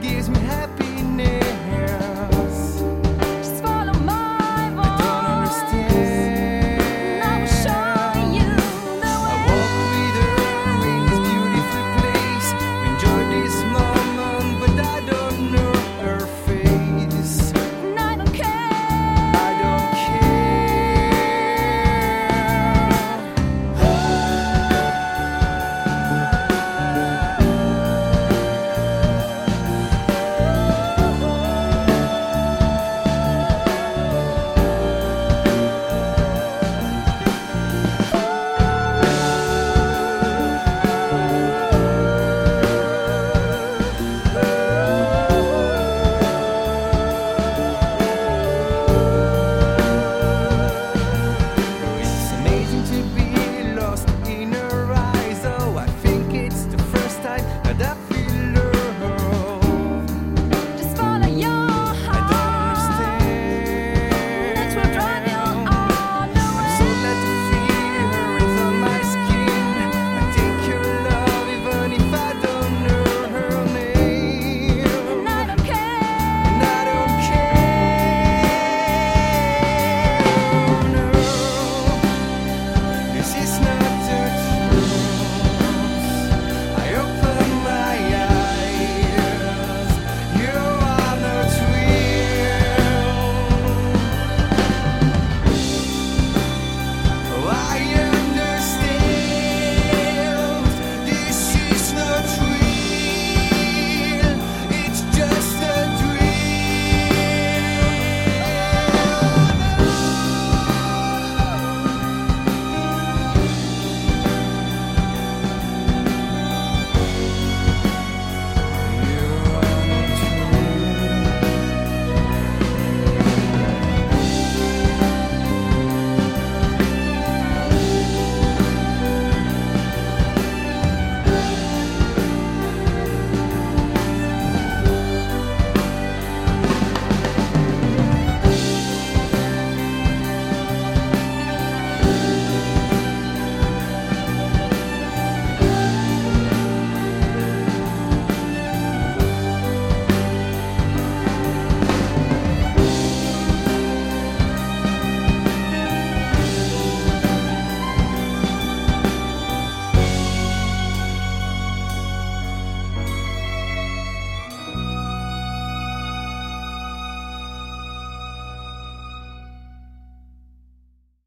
gives me